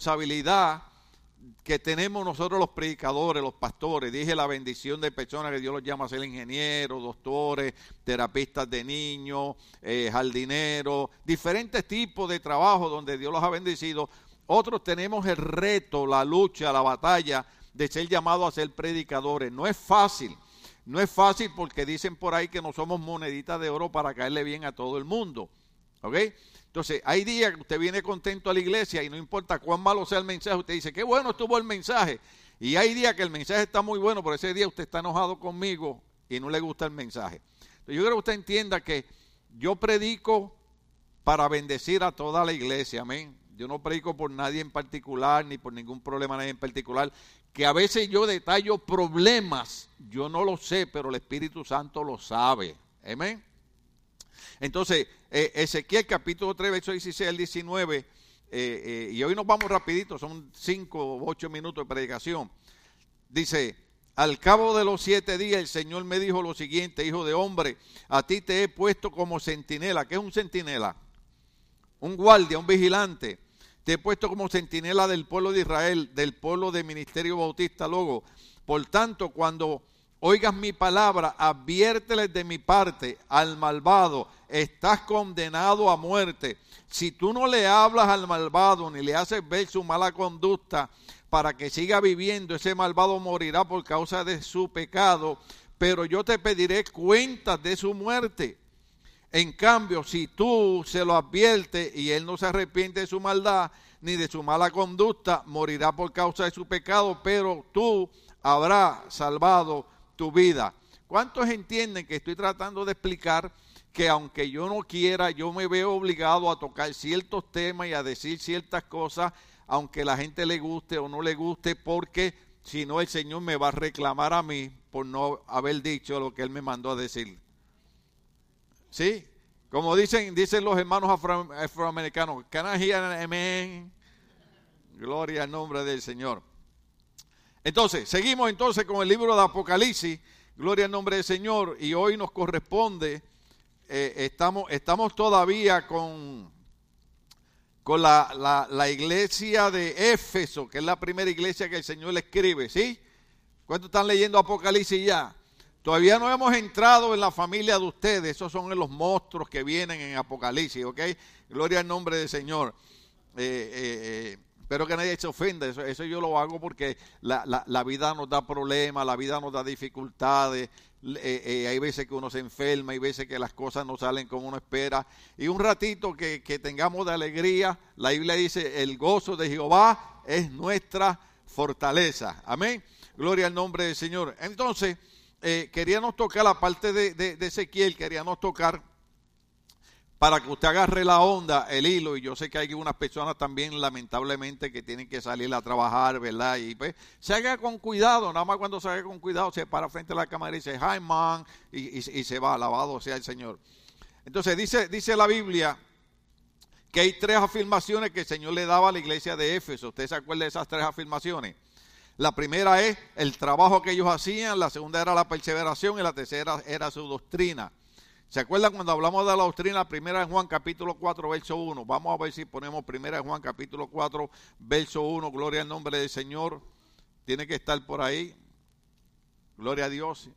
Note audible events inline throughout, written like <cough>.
responsabilidad que tenemos nosotros los predicadores, los pastores, dije la bendición de personas que Dios los llama a ser ingenieros, doctores, terapistas de niños, eh, jardineros, diferentes tipos de trabajo donde Dios los ha bendecido. Otros tenemos el reto, la lucha, la batalla de ser llamados a ser predicadores. No es fácil, no es fácil porque dicen por ahí que no somos moneditas de oro para caerle bien a todo el mundo. ¿Ok? Entonces, hay días que usted viene contento a la iglesia y no importa cuán malo sea el mensaje, usted dice, qué bueno estuvo el mensaje. Y hay días que el mensaje está muy bueno, pero ese día usted está enojado conmigo y no le gusta el mensaje. Entonces, yo creo que usted entienda que yo predico para bendecir a toda la iglesia, amén. Yo no predico por nadie en particular, ni por ningún problema nadie en particular. Que a veces yo detallo problemas, yo no lo sé, pero el Espíritu Santo lo sabe. Amén. Entonces, eh, Ezequiel capítulo 3, verso 16 al 19, eh, eh, y hoy nos vamos rapidito, son 5 o 8 minutos de predicación. Dice, al cabo de los siete días el Señor me dijo lo siguiente, hijo de hombre, a ti te he puesto como centinela. ¿Qué es un centinela? Un guardia, un vigilante. Te he puesto como centinela del pueblo de Israel, del pueblo de Ministerio Bautista Logo. Por tanto, cuando oigas mi palabra, adviérteles de mi parte al malvado, estás condenado a muerte. Si tú no le hablas al malvado ni le haces ver su mala conducta para que siga viviendo, ese malvado morirá por causa de su pecado, pero yo te pediré cuentas de su muerte. En cambio, si tú se lo adviertes y él no se arrepiente de su maldad ni de su mala conducta, morirá por causa de su pecado, pero tú habrás salvado tu vida. ¿Cuántos entienden que estoy tratando de explicar que aunque yo no quiera, yo me veo obligado a tocar ciertos temas y a decir ciertas cosas, aunque la gente le guste o no le guste, porque si no el Señor me va a reclamar a mí por no haber dicho lo que Él me mandó a decir. ¿Sí? Como dicen, dicen los hermanos afroamericanos, can I amen? Gloria al nombre del Señor. Entonces, seguimos entonces con el libro de Apocalipsis, gloria al nombre del Señor, y hoy nos corresponde, eh, estamos, estamos todavía con, con la, la, iglesia de Éfeso, que es la primera iglesia que el Señor le escribe, ¿sí? ¿Cuántos están leyendo Apocalipsis ya? Todavía no hemos entrado en la familia de ustedes, esos son los monstruos que vienen en Apocalipsis, ¿ok? Gloria al nombre del Señor. Eh, eh, eh Espero que nadie se ofenda, eso, yo lo hago porque la, vida nos da problemas, la vida nos da dificultades, eh, eh, hay veces que uno se enferma, hay veces que las cosas no salen como uno espera. Y un ratito que, tengamos de alegría, la Biblia dice, el gozo de Jehová es nuestra fortaleza. Amén. Gloria al nombre del Señor. Entonces, eh, queríamos tocar la parte de, de, de Ezequiel, queríamos tocar para que usted agarre la onda, el hilo, y yo sé que hay unas personas también lamentablemente que tienen que salir a trabajar, ¿verdad? Y pues se haga con cuidado, nada más cuando se haga con cuidado se para frente a la cámara y dice, hi man, y, se va, alabado sea el Señor. Entonces dice, dice la Biblia que hay tres afirmaciones que el Señor le daba a la iglesia de Éfeso. ¿Usted se acuerda de esas tres afirmaciones? La primera es el trabajo que ellos hacían, la segunda era la perseveración y la tercera era su doctrina. ¿Se acuerdan cuando hablamos de la doctrina? Primera de Juan capítulo 4, verso 1. Vamos a ver si ponemos primera de Juan capítulo 4, verso 1. Gloria al nombre del Señor. Tiene que estar por ahí. Gloria a Dios.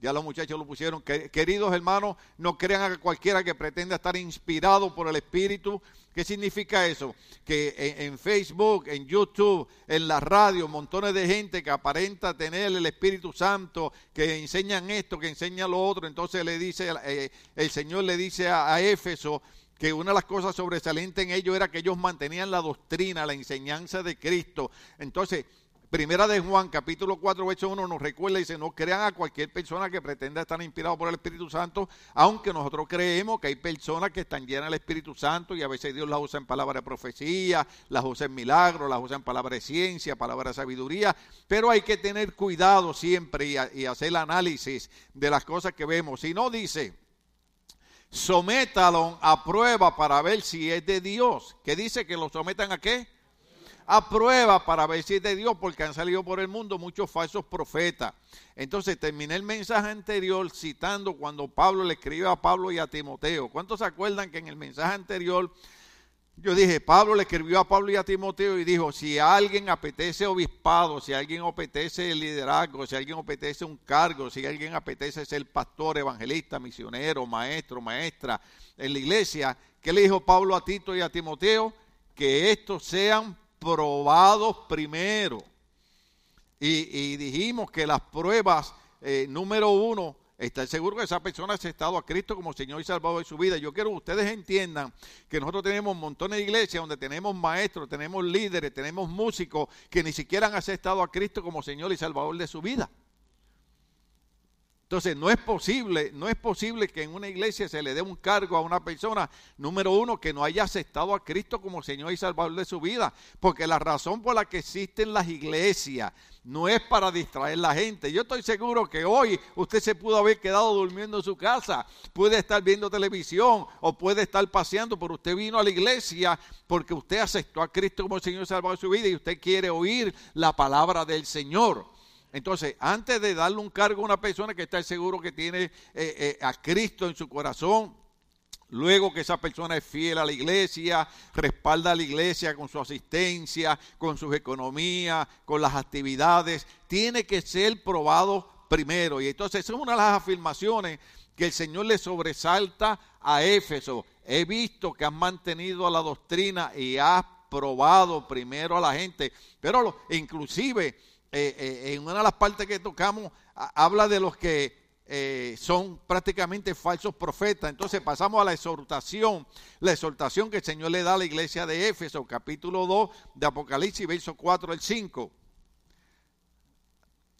Ya los muchachos lo pusieron. Queridos hermanos, no crean a cualquiera que pretenda estar inspirado por el Espíritu. ¿Qué significa eso? Que en, Facebook, en YouTube, en la radio, montones de gente que aparenta tener el Espíritu Santo, que enseñan esto, que enseñan lo otro. Entonces le dice, eh, el Señor le dice a, a Éfeso, que una de las cosas sobresalientes en ellos era que ellos mantenían la doctrina, la enseñanza de Cristo. Entonces, Primera de Juan, capítulo 4, verso 1, nos recuerda y dice, no crean a cualquier persona que pretenda estar inspirado por el Espíritu Santo, aunque nosotros creemos que hay personas que están llenas del Espíritu Santo y a veces Dios las usa en palabras de profecía, las usa en milagros, las usa en palabras de ciencia, palabras de sabiduría, pero hay que tener cuidado siempre y, hacer el análisis de las cosas que vemos. Si no dice, sométalo a prueba para ver si es de Dios. ¿Qué dice? Que lo sometan a qué? A prueba para ver si es de Dios, porque han salido por el mundo muchos falsos profetas. Entonces terminé el mensaje anterior citando cuando Pablo le escribe a Pablo y a Timoteo. ¿Cuántos se acuerdan que en el mensaje anterior Yo dije, Pablo le escribió a Pablo y a Timoteo y dijo, si alguien apetece obispado, si alguien apetece liderazgo, si alguien apetece un cargo, si alguien apetece ser pastor, evangelista, misionero, maestro, maestra en la iglesia, ¿qué le dijo Pablo a Tito y a Timoteo? Que estos sean probados primero. Y, dijimos que las pruebas, eh, número uno, estar seguro que esa persona ha aceptado a Cristo como Señor y Salvador de su vida. Yo quiero que ustedes entiendan que nosotros tenemos montones de iglesias donde tenemos maestros, tenemos líderes, tenemos músicos que ni siquiera han aceptado a Cristo como Señor y Salvador de su vida. Entonces, no es posible, no es posible que en una iglesia se le dé un cargo a una persona, número uno, que no haya aceptado a Cristo como Señor y Salvador de su vida. Porque la razón por la que existen las iglesias no es para distraer la gente. Yo estoy seguro que hoy usted se pudo haber quedado durmiendo en su casa, puede estar viendo televisión o puede estar paseando, pero usted vino a la iglesia porque usted aceptó a Cristo como Señor y Salvador de su vida y usted quiere oír la palabra del Señor. Entonces, antes de darle un cargo a una persona que está seguro que tiene eh, eh, a Cristo en su corazón, Luego que esa persona es fiel a la iglesia, respalda a la iglesia con su asistencia, con sus economías, con las actividades, tiene que ser probado primero. Y entonces esa es una de las afirmaciones que el Señor le sobresalta a Éfeso. He visto que has mantenido la doctrina y has probado primero a la gente. Pero inclusive eh, eh, en una de las partes que tocamos, habla de los que eh, son prácticamente falsos profetas. Entonces pasamos a la exhortación, la exhortación que el Señor le da a la iglesia de Éfeso, capítulo 2 de Apocalipsis, verso 4 al 5.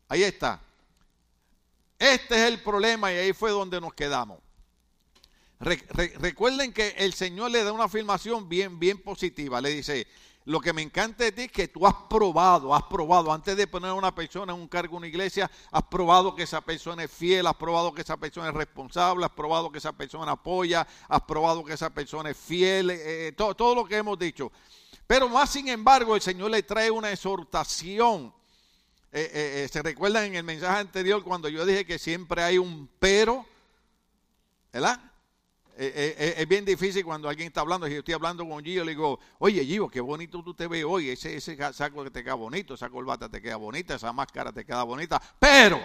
Ahí está. Este es el problema y ahí fue donde nos quedamos. recuerden que el Señor le da una afirmación bien, bien positiva. Le dice, lo que me encanta de ti es que tú has probado, has probado, antes de poner a una persona en un cargo en una iglesia, has probado que esa persona es fiel, has probado que esa persona es responsable, has probado que esa persona apoya, has probado que esa persona es fiel, eh, eh, todo, todo lo que hemos dicho. Pero más sin embargo, el Señor le trae una exhortación. Eh, se recuerdan en el mensaje anterior cuando yo dije que siempre hay un pero, ¿verdad? Eh, eh, eh, es bien difícil cuando alguien está hablando, si yo estoy hablando con Gio, le digo, oye Gio, qué bonito tú te ves hoy, ese, saco que te queda bonito, esa corbata te queda bonita, esa máscara te queda bonita, pero,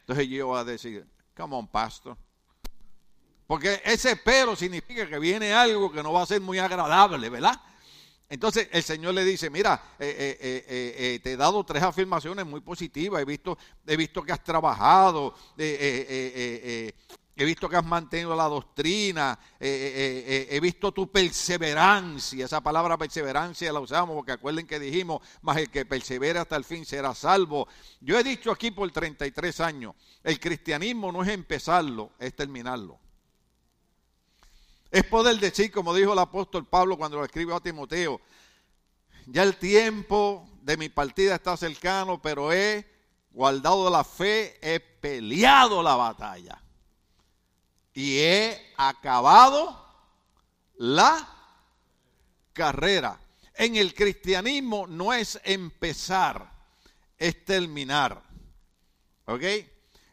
entonces Gio va a decir, come on, pastor. Porque ese pero significa que viene algo que no va a ser muy agradable, ¿verdad? Entonces el Señor le dice, mira, te he dado tres afirmaciones muy positivas, he visto, he visto que has trabajado, He visto que has mantenido la doctrina, eh, eh, eh, he visto tu perseverancia, esa palabra perseverancia la usamos porque acuerden que dijimos, más el que persevera hasta el fin será salvo. Yo he dicho aquí por 33 años, el cristianismo no es empezarlo, es terminarlo. Es poder decir, como dijo el apóstol Pablo cuando lo escribió a Timoteo, ya el tiempo de mi partida está cercano, pero he guardado la fe, he peleado la batalla y he acabado la carrera. En el cristianismo no es empezar, es terminar. ¿Ok?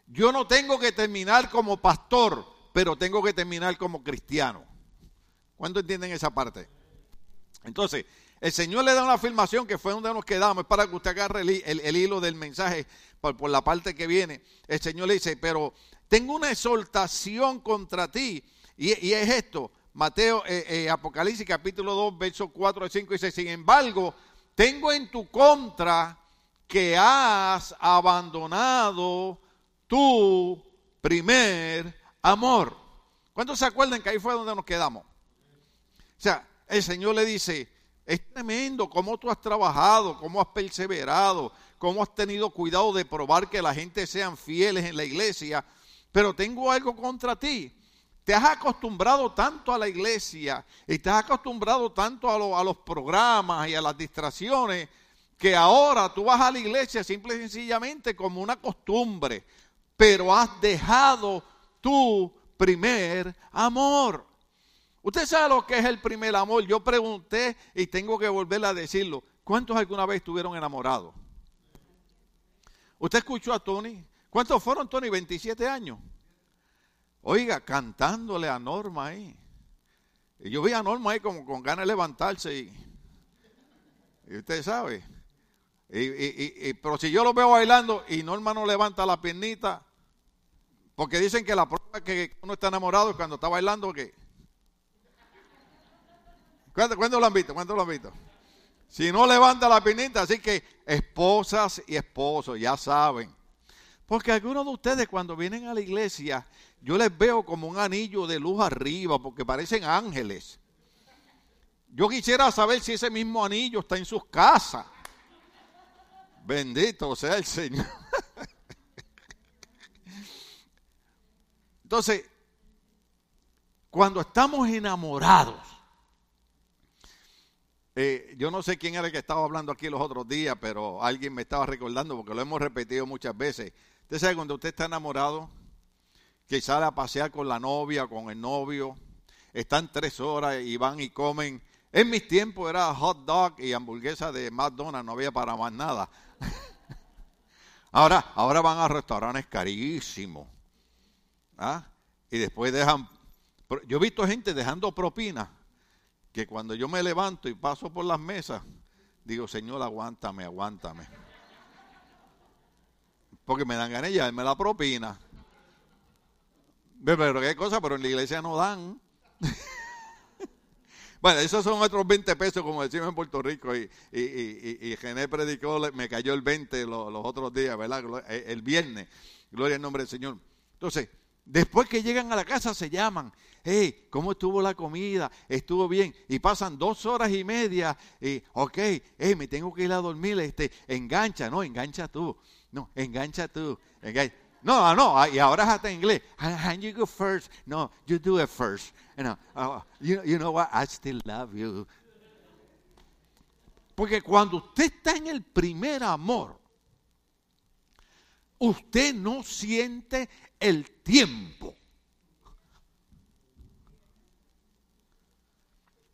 Yo no tengo que terminar como pastor, pero tengo que terminar como cristiano. ¿Cuánto entienden esa parte? Entonces, el Señor le da una afirmación que fue donde nos quedamos, es para que usted agarre el, hilo del mensaje por, por, la parte que viene. El Señor le dice, pero tengo una exhortación contra ti. Y, es esto, Mateo, eh, eh, Apocalipsis capítulo 2, versos 4 al 5, dice, sin embargo, tengo en tu contra que has abandonado tu primer amor. ¿Cuántos se acuerdan que ahí fue donde nos quedamos? O sea, el Señor le dice, es tremendo cómo tú has trabajado, cómo has perseverado, cómo has tenido cuidado de probar que la gente sean fieles en la iglesia, pero tengo algo contra ti. Te has acostumbrado tanto a la iglesia y te has acostumbrado tanto a, los programas y a las distracciones que ahora tú vas a la iglesia simple y sencillamente como una costumbre, pero has dejado tu primer amor. Usted sabe lo que es el primer amor. Yo pregunté y tengo que volver a decirlo. ¿Cuántos alguna vez estuvieron enamorados? ¿Usted escuchó a Tony? ¿Cuántos fueron, Tony? 27 años. Oiga, cantándole a Norma ahí. Y yo vi a Norma ahí como con ganas de levantarse y, y usted sabe. Y, pero si yo lo veo bailando y Norma no levanta la piernita, porque dicen que la prueba que uno está enamorado es cuando está bailando, que ¿Cuándo, lo han visto? ¿Cuándo lo han visto? Si no levanta la piernita, así que esposas y esposos, ya saben. Porque algunos de ustedes cuando vienen a la iglesia, yo les veo como un anillo de luz arriba, porque parecen ángeles. Yo quisiera saber si ese mismo anillo está en sus casas. Bendito sea el Señor. <laughs> Entonces, cuando estamos enamorados, eh, yo no sé quién era el que estaba hablando aquí los otros días, pero alguien me estaba recordando porque lo hemos repetido muchas veces. Usted sabe cuando usted está enamorado, que sale a pasear con la novia, con el novio, están tres horas y van y comen. En mis tiempos era hot dog y hamburguesa de McDonald's, no había para más nada. <laughs> ahora, ahora van a restaurantes carísimos. ¿ah? Y después dejan. Yo he visto gente dejando propinas que cuando yo me levanto y paso por las mesas, digo, Señor, aguántame, aguántame. Porque me dan ganas de darme la propina. Pero qué cosa, pero en la iglesia no dan. <laughs> bueno, esos son otros 20 pesos, como decimos en Puerto Rico. Y, y, y, y Gené predicó, me cayó el 20 los, los otros días, ¿verdad? Eh, el viernes. Gloria al nombre del Señor. Entonces, después que llegan a la casa se llaman hey, ¿cómo estuvo la comida? ¿Estuvo bien? Y pasan dos horas y media y, ok, hey, me tengo que ir a dormir, este, engancha, no, engancha tú, no, engancha tú, No, no, ah, y ahora es hasta inglés. And you go first. No, you do it first. You know, uh, you, know what? I still love you. Porque cuando usted está en el primer amor, usted no siente el tiempo.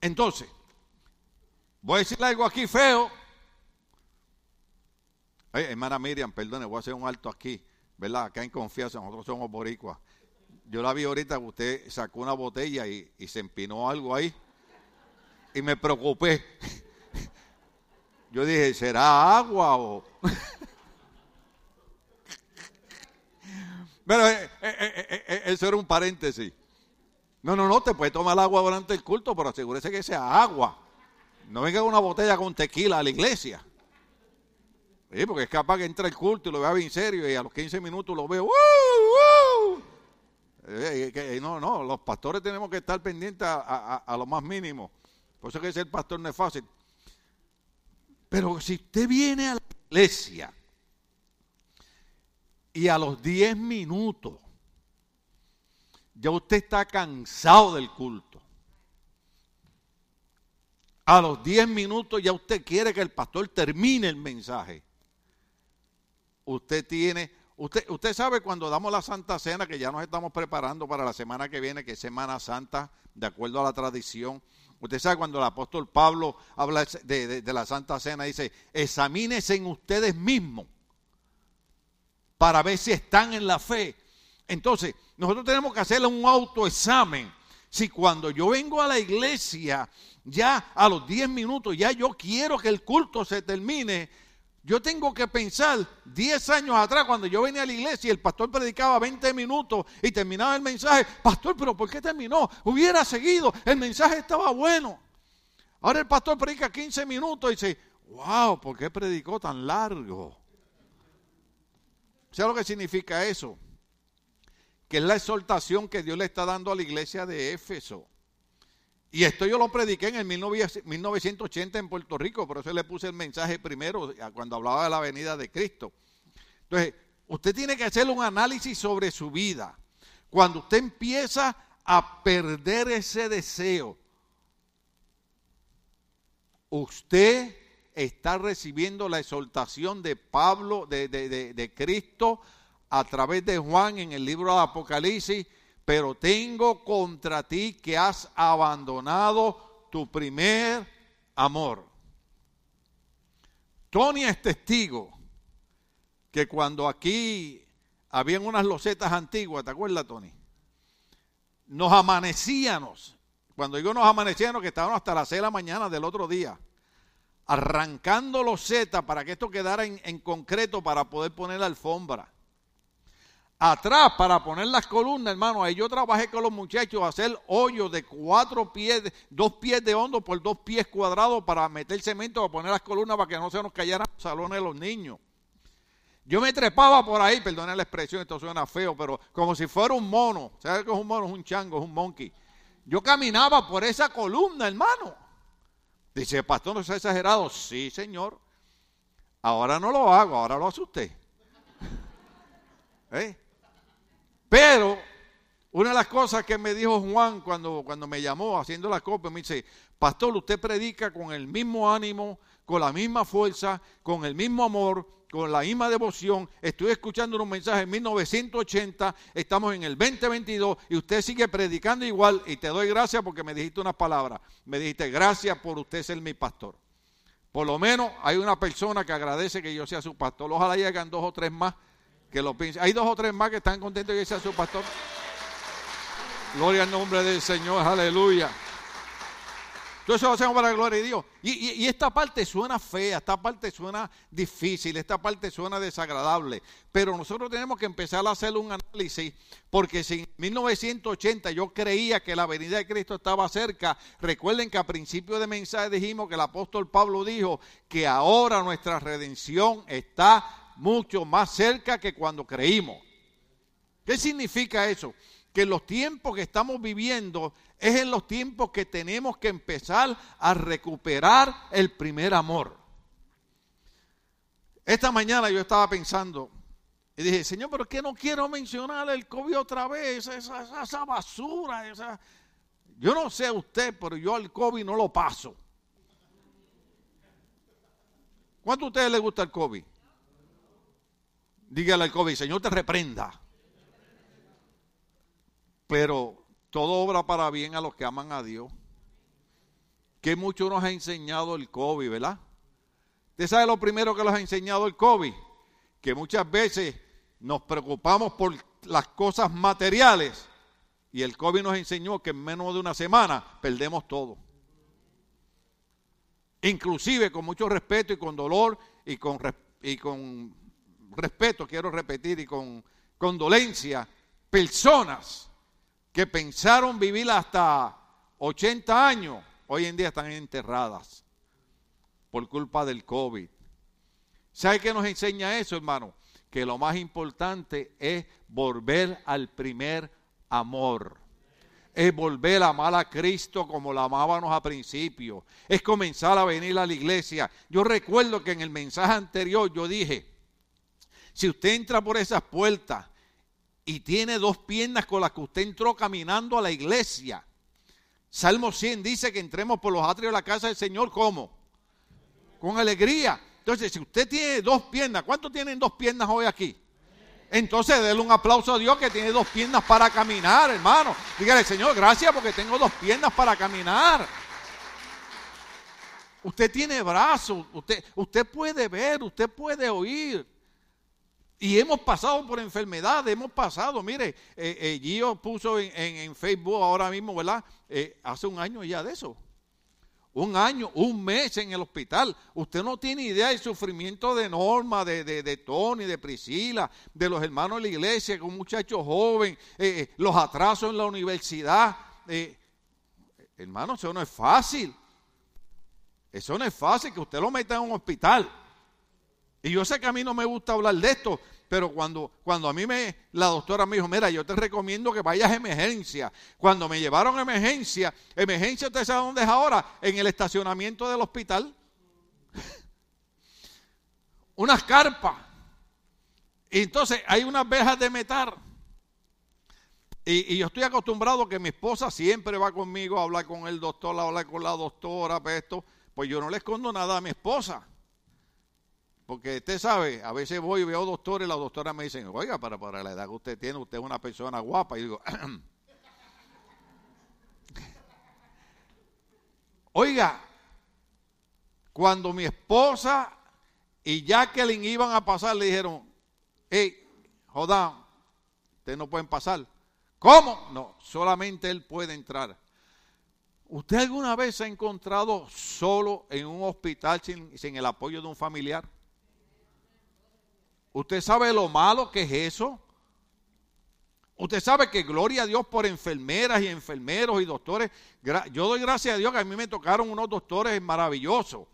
Entonces, voy a decirle algo aquí feo. Hermana Miriam, perdone, voy a hacer un alto aquí, ¿verdad? Acá en confianza, nosotros somos boricuas. Yo la vi ahorita que usted sacó una botella y, se empinó algo ahí. Y me preocupé. Yo dije, ¿será agua o...? Pero eh, eh, eh, eso era un paréntesis. No, no, no, te puede tomar agua durante el culto, pero asegúrese que sea agua. No venga una botella con tequila a la iglesia. Porque es capaz que entre el culto y lo vea bien serio y a los 15 minutos lo veo. Eh, eh, no, no, los pastores tenemos que estar pendientes a, lo más mínimo. Por eso que ser pastor no es fácil. Pero si usted viene a la iglesia y a los 10 minutos ya usted está cansado del culto. A los 10 minutos ya usted quiere que el pastor termine el mensaje. Usted tiene, usted, usted sabe cuando damos la Santa Cena, que ya nos estamos preparando para la semana que viene, que es Semana Santa, de acuerdo a la tradición. Usted sabe cuando el apóstol Pablo habla de, la Santa Cena, dice, examínense en ustedes mismos para ver si están en la fe. Entonces, nosotros tenemos que hacerle un autoexamen. Si cuando yo vengo a la iglesia, ya a los 10 minutos, ya yo quiero que el culto se termine, yo tengo que pensar 10 años atrás, cuando yo venía a la iglesia y el pastor predicaba 20 minutos y terminaba el mensaje, pastor, pero ¿por qué terminó? Hubiera seguido, el mensaje estaba bueno. Ahora el pastor predica 15 minutos y dice, wow, ¿por qué predicó tan largo? ¿Sabe lo que significa eso? que es la exhortación que Dios le está dando a la iglesia de Éfeso. Y esto yo lo prediqué en el 1980 en Puerto Rico, por eso le puse el mensaje primero cuando hablaba de la venida de Cristo. Entonces, usted tiene que hacer un análisis sobre su vida. Cuando usted empieza a perder ese deseo, usted está recibiendo la exhortación de Pablo, de, de, de Cristo, a través de Juan en el libro de Apocalipsis, pero tengo contra ti que has abandonado tu primer amor. Tony es testigo que cuando aquí habían unas losetas antiguas, ¿te acuerdas, Tony? Nos amanecíamos Cuando digo nos amanecieron, que estaban hasta las 6 de la mañana del otro día, arrancando los Z para que esto quedara en, en concreto para poder poner la alfombra. Atrás, para poner las columnas, hermano, ahí yo trabajé con los muchachos a hacer hoyos de cuatro pies, dos pies de hondo por dos pies cuadrados para meter cemento, para poner las columnas para que no se nos cayeran los salones de los niños. Yo me trepaba por ahí, perdone la expresión, esto suena feo, pero como si fuera un mono. ¿Sabes qué es un mono? Es un chango, es un monkey. Yo caminaba por esa columna, hermano. Dice, pastor, no es exagerado. Sí, señor. Ahora no lo hago, ahora lo usted. <laughs> ¿Eh? Pero una de las cosas que me dijo Juan cuando, cuando me llamó haciendo la copia, me dice, pastor, usted predica con el mismo ánimo, con la misma fuerza, con el mismo amor, con la misma devoción. Estoy escuchando un mensaje en 1980, estamos en el 2022 y usted sigue predicando igual y te doy gracias porque me dijiste unas palabras. Me dijiste, gracias por usted ser mi pastor. Por lo menos hay una persona que agradece que yo sea su pastor. Ojalá llegan dos o tres más que lo. Hay dos o tres más que están contentos de que sea su pastor. Gloria al nombre del Señor, aleluya. Eso lo hacemos para la gloria de Dios. Y, esta parte suena fea, esta parte suena difícil, esta parte suena desagradable. Pero nosotros tenemos que empezar a hacer un análisis, porque si en 1980 yo creía que la venida de Cristo estaba cerca, recuerden que a principio de mensaje dijimos que el apóstol Pablo dijo que ahora nuestra redención está mucho más cerca que cuando creímos. ¿Qué significa eso? Que los tiempos que estamos viviendo es en los tiempos que tenemos que empezar a recuperar el primer amor. Esta mañana yo estaba pensando y dije, Señor, pero que no quiero mencionar el COVID otra vez, esa, basura. Yo no sé usted, pero yo al COVID no lo paso. ¿Cuánto a ustedes les gusta el COVID? Dígale al COVID, Señor te reprenda. Pero todo obra para bien a los que aman a Dios. Que mucho nos ha enseñado el COVID, ¿verdad? ¿Usted sabe lo primero que nos ha enseñado el COVID? Que muchas veces nos preocupamos por las cosas materiales y el COVID nos enseñó que en menos de una semana perdemos todo. Inclusive con mucho respeto y con dolor y con, y con respeto, quiero repetir, y con condolencia, personas que pensaron vivir hasta 80 años, hoy en día están enterradas por culpa del COVID. ¿Sabe qué nos enseña eso, hermano? Que lo más importante es volver al primer amor. Es volver a amar a Cristo como la amábamos a principio. Es comenzar a venir a la iglesia. Yo recuerdo que en el mensaje anterior yo dije, si usted entra por esas puertas y tiene dos piernas con las que usted entró caminando a la iglesia, Salmo 100 dice que entremos por los atrios de la casa del Señor, ¿cómo? Con alegría. Entonces, si usted tiene dos piernas, ¿cuántos tienen dos piernas hoy aquí? Entonces, déle un aplauso a Dios que tiene dos piernas para caminar, hermano. Dígale, Señor, gracias porque tengo dos piernas para caminar. Usted tiene brazos, usted, usted puede ver, usted puede oír. Y hemos pasado por enfermedades, hemos pasado, mire, eh, eh Gio puso en, Facebook ahora mismo, ¿verdad? Eh, hace un año ya de eso. Un año, un mes en el hospital. Usted no tiene idea del sufrimiento de Norma, de, Tony, de Priscila, de los hermanos de la iglesia, con un muchacho joven, eh, los atrasos en la universidad. hermano, eso no es fácil. Eso no es fácil que usted lo meta en un hospital. Y yo sé que a mí no me gusta hablar de esto, pero cuando, cuando a mí me, la doctora me dijo, mira, yo te recomiendo que vayas a emergencia. Cuando me llevaron a emergencia, emergencia, ¿usted sabe dónde es ahora? En el estacionamiento del hospital. <laughs> Unas carpas. Y entonces hay unas vejas de metal. Y, yo estoy acostumbrado que mi esposa siempre va conmigo a hablar con el doctor, a hablar con la doctora, pues esto. Pues yo no le escondo nada a mi esposa. Porque usted sabe, a veces voy y veo doctores y las doctoras me dicen, oiga, para, para la edad que usted tiene, usted es una persona guapa. Y digo, <clears throat> oiga, cuando mi esposa y Jacqueline iban a pasar, le dijeron, hey, Jodán, ustedes no pueden pasar. ¿Cómo? No, solamente él puede entrar. ¿Usted alguna vez se ha encontrado solo en un hospital sin, sin el apoyo de un familiar? ¿Usted sabe lo malo que es eso? Usted sabe que gloria a Dios por enfermeras y enfermeros y doctores. Yo doy gracias a Dios que a mí me tocaron unos doctores maravillosos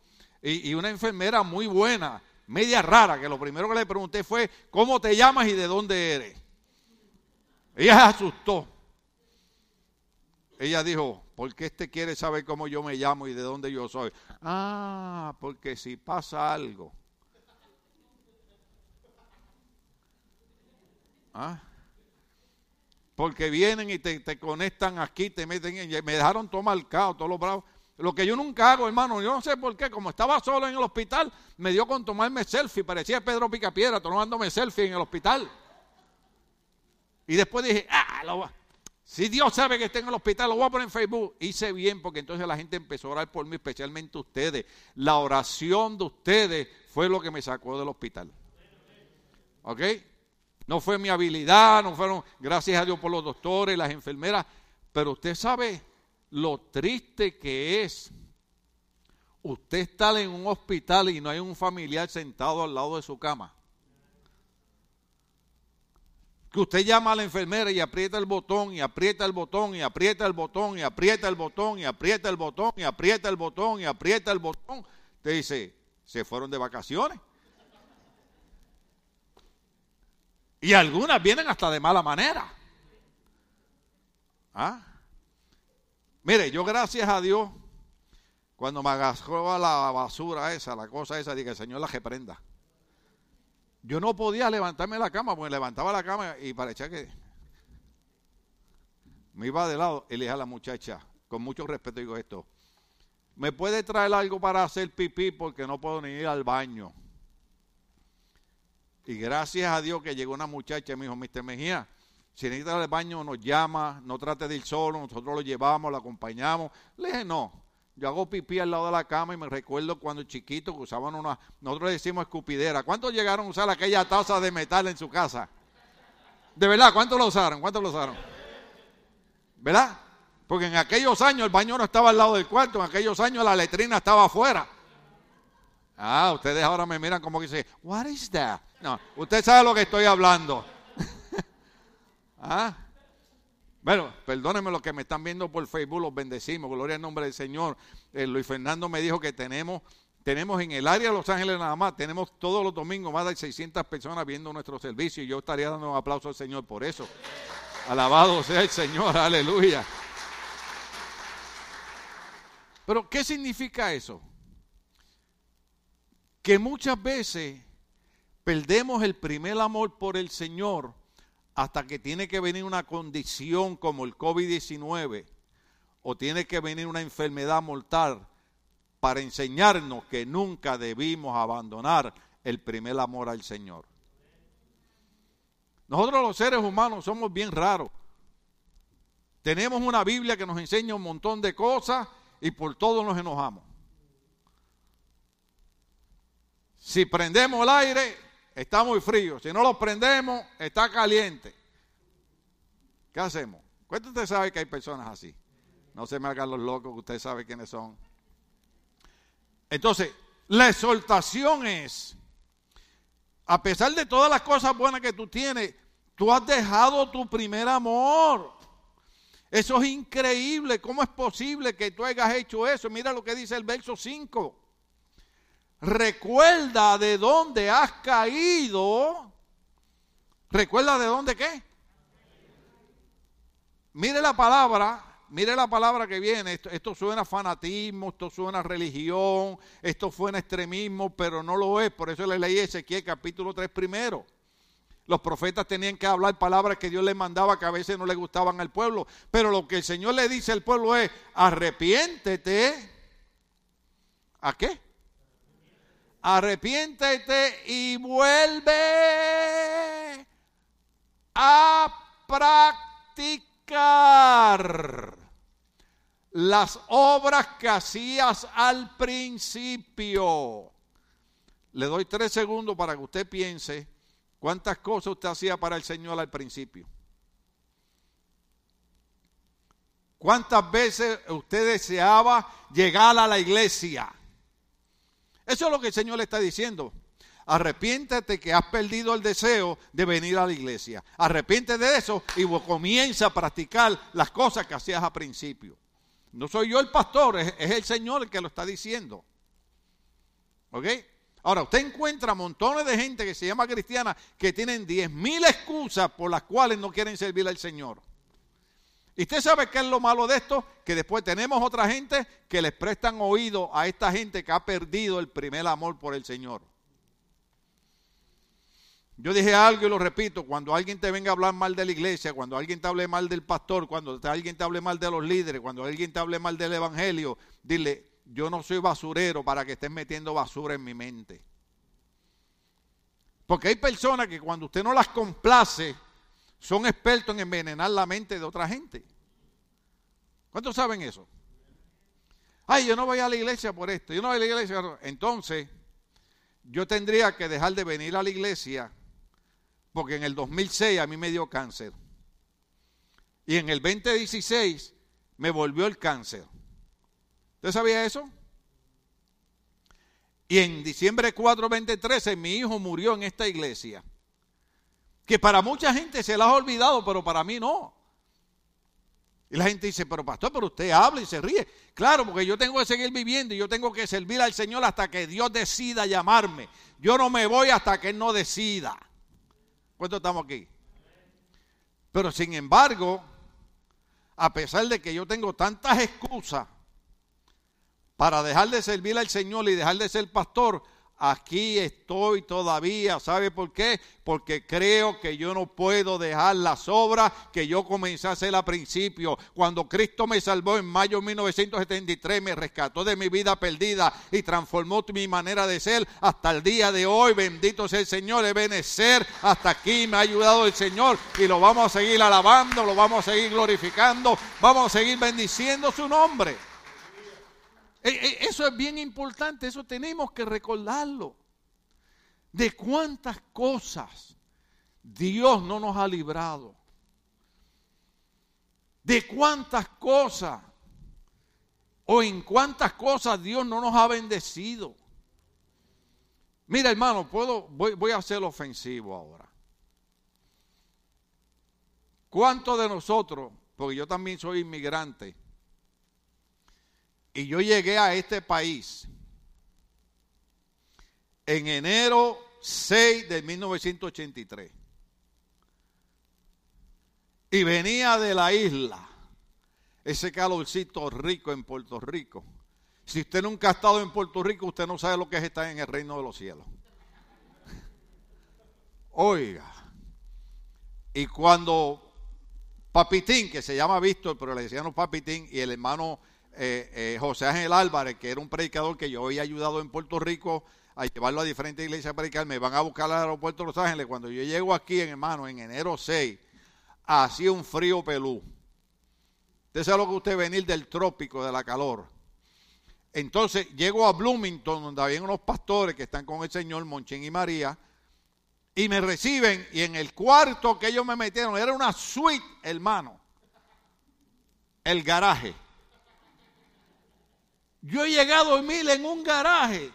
y, una enfermera muy buena, media rara, que lo primero que le pregunté fue, ¿cómo te llamas y de dónde eres? Ella se asustó. Ella dijo, ¿por qué este quiere saber cómo yo me llamo y de dónde yo soy? Ah, porque si pasa algo, ¿Ah? Porque vienen y te, conectan aquí, te meten en... Me dejaron todo marcado, todos los bravos. Lo que yo nunca hago, hermano, yo no sé por qué, como estaba solo en el hospital, me dio con tomarme selfie, parecía Pedro Picapiedra tomándome selfie en el hospital. Y después dije, ah, si Dios sabe que está en el hospital, lo voy a poner en Facebook. Hice bien porque entonces la gente empezó a orar por mí, especialmente ustedes. La oración de ustedes fue lo que me sacó del hospital. ¿Ok? No fue mi habilidad, no fueron, gracias a Dios por los doctores, las enfermeras, pero usted sabe lo triste que es usted estar en un hospital y no hay un familiar sentado al lado de su cama. Que usted llama a la enfermera y aprieta el botón y aprieta el botón y aprieta el botón y aprieta el botón y aprieta el botón y aprieta el botón y aprieta el botón. Usted dice, se fueron de vacaciones. Y algunas vienen hasta de mala manera. ¿Ah? Mire, yo gracias a Dios, cuando me agarró a la basura esa, la cosa esa, dije, Señor la reprenda. Yo no podía levantarme la cama, porque levantaba la cama y parecía que me iba de lado y le dije a la muchacha, con mucho respeto digo esto, ¿me puede traer algo para hacer pipí porque no puedo ni ir al baño? Y gracias a Dios que llegó una muchacha y me dijo, Mr. Mejía, si necesita al baño nos llama, no trate de ir solo, nosotros lo llevamos, lo acompañamos. Le dije, no, yo hago pipí al lado de la cama y me recuerdo cuando chiquito que usaban una, nosotros le decimos escupidera. ¿Cuántos llegaron a usar aquella taza de metal en su casa? De verdad, ¿cuántos lo usaron? ¿Cuántos lo usaron? ¿Verdad? Porque en aquellos años el baño no estaba al lado del cuarto, en aquellos años la letrina estaba afuera. Ah, ustedes ahora me miran como que dice, what is that? No, usted sabe lo que estoy hablando. <laughs> ah. Bueno, perdónenme los que me están viendo por Facebook, los bendecimos, gloria al nombre del Señor. Eh, Luis Fernando me dijo que tenemos, tenemos en el área de Los Ángeles nada más, tenemos todos los domingos más de 600 personas viendo nuestro servicio y yo estaría dando un aplauso al Señor por eso. Alabado sea el Señor, aleluya. Pero, ¿qué significa eso? Que muchas veces perdemos el primer amor por el Señor hasta que tiene que venir una condición como el COVID-19 o tiene que venir una enfermedad mortal para enseñarnos que nunca debimos abandonar el primer amor al Señor. Nosotros los seres humanos somos bien raros. Tenemos una Biblia que nos enseña un montón de cosas y por todo nos enojamos. Si prendemos el aire, está muy frío. Si no lo prendemos, está caliente. ¿Qué hacemos? ¿Cuánto usted sabe que hay personas así? No se me hagan los locos, usted sabe quiénes son. Entonces, la exhortación es, a pesar de todas las cosas buenas que tú tienes, tú has dejado tu primer amor. Eso es increíble. ¿Cómo es posible que tú hayas hecho eso? Mira lo que dice el verso 5 recuerda de dónde has caído. ¿Recuerda de dónde qué? Mire la palabra, mire la palabra que viene. Esto, suena fanatismo, esto suena religión, esto suena extremismo, pero no lo es. Por eso le leí Ezequiel capítulo 3 primero. Los profetas tenían que hablar palabras que Dios les mandaba que a veces no le gustaban al pueblo. Pero lo que el Señor le dice al pueblo es, arrepiéntete. ¿A qué? Arrepiéntete y vuelve a practicar las obras que hacías al principio. Le doy tres segundos para que usted piense cuántas cosas usted hacía para el Señor al principio. ¿Cuántas veces usted deseaba llegar a la iglesia? Eso es lo que el Señor le está diciendo. Arrepiéntete que has perdido el deseo de venir a la iglesia. Arrepiéntete de eso y comienza a practicar las cosas que hacías al principio. No soy yo el pastor, es, el Señor el que lo está diciendo. ¿Ok? Ahora, usted encuentra montones de gente que se llama cristiana que tienen diez mil excusas por las cuales no quieren servir al Señor. ¿Y usted sabe qué es lo malo de esto? Que después tenemos otra gente que les prestan oído a esta gente que ha perdido el primer amor por el Señor. Yo dije algo y lo repito, cuando alguien te venga a hablar mal de la iglesia, cuando alguien te hable mal del pastor, cuando alguien te hable mal de los líderes, cuando alguien te hable mal del evangelio, dile, yo no soy basurero para que estés metiendo basura en mi mente. Porque hay personas que cuando usted no las complace, son expertos en envenenar la mente de otra gente. ¿Cuántos saben eso? Ay, yo no voy a la iglesia por esto, yo no voy a la iglesia. Entonces, yo tendría que dejar de venir a la iglesia porque en el 2006 a mí me dio cáncer. Y en el 2016 me volvió el cáncer. ¿Usted sabía eso? Y en diciembre 4, 2013 mi hijo murió en esta iglesia. Que para mucha gente se la ha olvidado, pero para mí no. Y la gente dice, pero pastor, pero usted habla y se ríe. Claro, porque yo tengo que seguir viviendo y yo tengo que servir al Señor hasta que Dios decida llamarme. Yo no me voy hasta que Él no decida. ¿Cuántos estamos aquí? Pero sin embargo, a pesar de que yo tengo tantas excusas para dejar de servir al Señor y dejar de ser pastor, aquí estoy todavía. ¿Sabe por qué? Porque creo que yo no puedo dejar las obras que yo comencé a hacer al principio. Cuando Cristo me salvó en mayo de 1973, me rescató de mi vida perdida y transformó mi manera de ser hasta el día de hoy. Bendito sea el Señor, de benecer. Hasta aquí me ha ayudado el Señor y lo vamos a seguir alabando, lo vamos a seguir glorificando, vamos a seguir bendiciendo su nombre. E, e, eso es bien importante, eso tenemos que recordarlo. De cuántas cosas Dios no nos ha librado. De cuántas cosas o en cuántas cosas Dios no nos ha bendecido. Mira, hermano, puedo, voy, voy a ser ofensivo ahora. ¿Cuántos de nosotros, porque yo también soy inmigrante, y yo llegué a este país en enero 6 de 1983. Y venía de la isla, ese calorcito rico en Puerto Rico. Si usted nunca ha estado en Puerto Rico, usted no sabe lo que es estar en el reino de los cielos. Oiga, y cuando Papitín, que se llama Víctor, pero le decían Papitín, y el hermano eh, eh, José Ángel Álvarez, que era un predicador que yo había ayudado en Puerto Rico a llevarlo a diferentes iglesias a predicar, me van a buscar al aeropuerto de Los Ángeles. Cuando yo llego aquí, en hermano, en enero 6, hacía un frío pelú. Usted sabe lo que usted venir del trópico, de la calor. Entonces llego a Bloomington, donde había unos pastores que están con el Señor, Monchen y María, y me reciben, y en el cuarto que ellos me metieron, era una suite, hermano, el garaje. Yo he llegado a dormir en un garaje.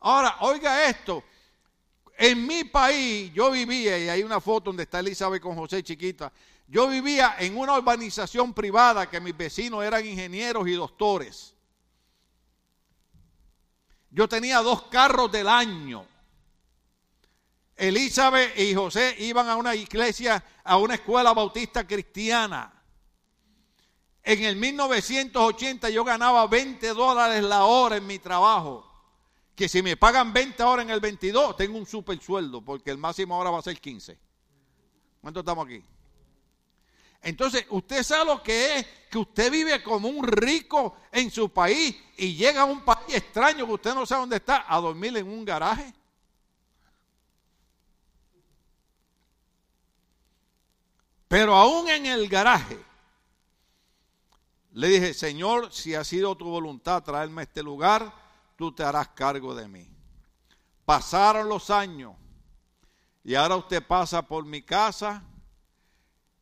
Ahora, oiga esto. En mi país, yo vivía, y hay una foto donde está Elizabeth con José chiquita. Yo vivía en una urbanización privada que mis vecinos eran ingenieros y doctores. Yo tenía dos carros del año. Elizabeth y José iban a una iglesia, a una escuela bautista cristiana. En el 1980 yo ganaba 20 dólares la hora en mi trabajo. Que si me pagan 20 horas en el 22, tengo un super sueldo, porque el máximo ahora va a ser 15. ¿Cuánto estamos aquí? Entonces, usted sabe lo que es que usted vive como un rico en su país y llega a un país extraño que usted no sabe dónde está, a dormir en un garaje. Pero aún en el garaje, le dije, Señor, si ha sido tu voluntad traerme a este lugar, tú te harás cargo de mí. Pasaron los años y ahora usted pasa por mi casa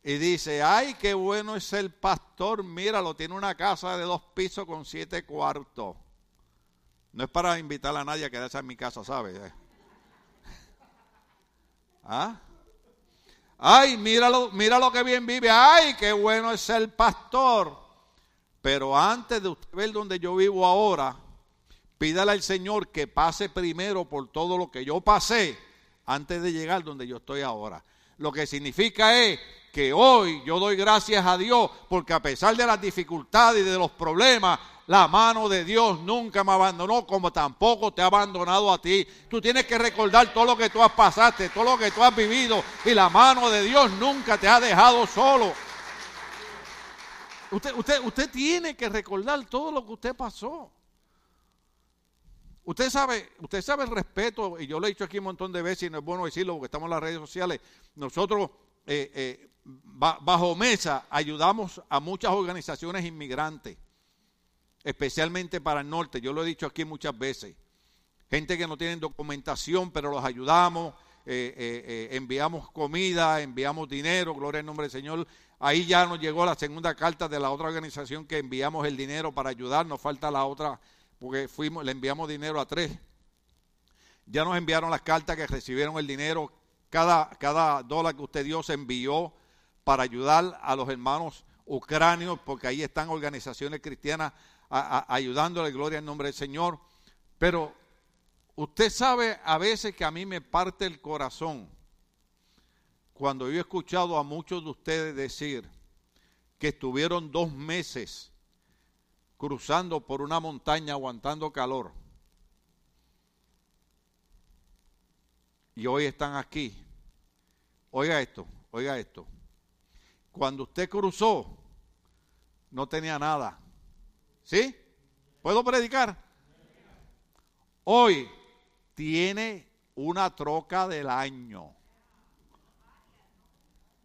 y dice, ay, qué bueno es el pastor, míralo, tiene una casa de dos pisos con siete cuartos. No es para invitar a nadie a quedarse en mi casa, ¿sabes? <laughs> ¿Ah? Ay, míralo, mira lo que bien vive. Ay, qué bueno es el pastor. Pero antes de usted ver donde yo vivo ahora, pídale al Señor que pase primero por todo lo que yo pasé antes de llegar donde yo estoy ahora. Lo que significa es que hoy yo doy gracias a Dios porque a pesar de las dificultades y de los problemas, la mano de Dios nunca me abandonó como tampoco te ha abandonado a ti. Tú tienes que recordar todo lo que tú has pasado, todo lo que tú has vivido y la mano de Dios nunca te ha dejado solo. Usted, usted, usted tiene que recordar todo lo que usted pasó. Usted sabe, usted sabe el respeto, y yo lo he dicho aquí un montón de veces y no es bueno decirlo porque estamos en las redes sociales. Nosotros, eh, eh, bajo mesa, ayudamos a muchas organizaciones inmigrantes especialmente para el norte. Yo lo he dicho aquí muchas veces. Gente que no tiene documentación, pero los ayudamos, eh, eh, eh, enviamos comida, enviamos dinero, gloria al nombre del Señor. Ahí ya nos llegó la segunda carta de la otra organización que enviamos el dinero para ayudar. Nos falta la otra, porque fuimos, le enviamos dinero a tres. Ya nos enviaron las cartas que recibieron el dinero. Cada, cada dólar que usted dio se envió para ayudar a los hermanos ucranios, porque ahí están organizaciones cristianas ayudándole, gloria en nombre del Señor. Pero usted sabe a veces que a mí me parte el corazón cuando yo he escuchado a muchos de ustedes decir que estuvieron dos meses cruzando por una montaña aguantando calor. Y hoy están aquí. Oiga esto, oiga esto. Cuando usted cruzó, no tenía nada. ¿Sí? ¿Puedo predicar? Hoy tiene una troca del año.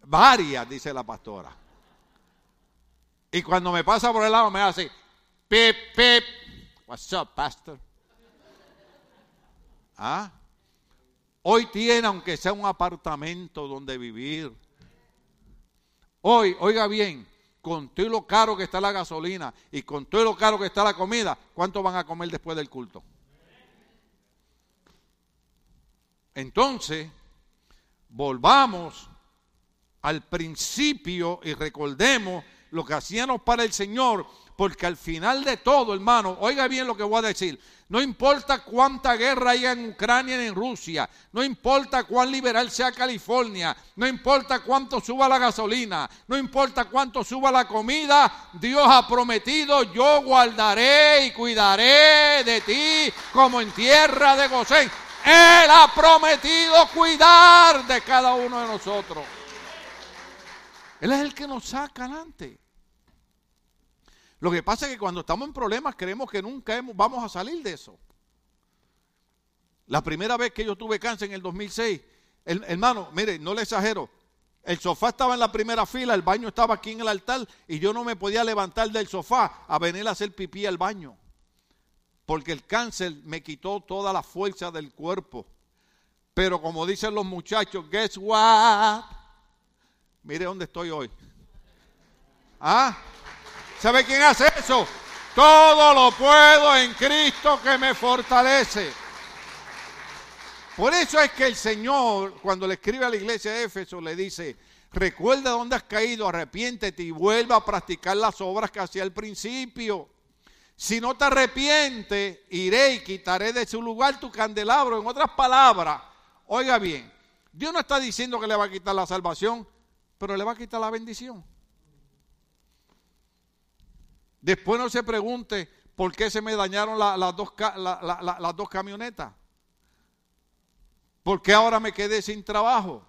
Varias, dice la pastora. Y cuando me pasa por el lado me hace, pip, pip. What's up, pastor? ¿Ah? Hoy tiene, aunque sea un apartamento donde vivir. Hoy, oiga bien, con todo lo caro que está la gasolina y con todo lo caro que está la comida, ¿cuánto van a comer después del culto? Entonces, volvamos al principio y recordemos lo que hacíamos para el Señor porque al final de todo, hermano, oiga bien lo que voy a decir. No importa cuánta guerra haya en Ucrania y en Rusia, no importa cuán liberal sea California, no importa cuánto suba la gasolina, no importa cuánto suba la comida, Dios ha prometido, yo guardaré y cuidaré de ti como en tierra de Gosén. Él ha prometido cuidar de cada uno de nosotros. Él es el que nos saca adelante. Lo que pasa es que cuando estamos en problemas creemos que nunca vamos a salir de eso. La primera vez que yo tuve cáncer en el 2006, hermano, mire, no le exagero, el sofá estaba en la primera fila, el baño estaba aquí en el altar y yo no me podía levantar del sofá a venir a hacer pipí al baño. Porque el cáncer me quitó toda la fuerza del cuerpo. Pero como dicen los muchachos, guess what? Mire dónde estoy hoy. ¿Ah? ¿Sabe quién hace eso? Todo lo puedo en Cristo que me fortalece. Por eso es que el Señor, cuando le escribe a la iglesia de Éfeso, le dice, recuerda dónde has caído, arrepiéntete y vuelva a practicar las obras que hacía al principio. Si no te arrepientes, iré y quitaré de su lugar tu candelabro. En otras palabras, oiga bien, Dios no está diciendo que le va a quitar la salvación, pero le va a quitar la bendición. Después no se pregunte por qué se me dañaron las, dos, camionetas. ¿Por qué ahora me quedé sin trabajo?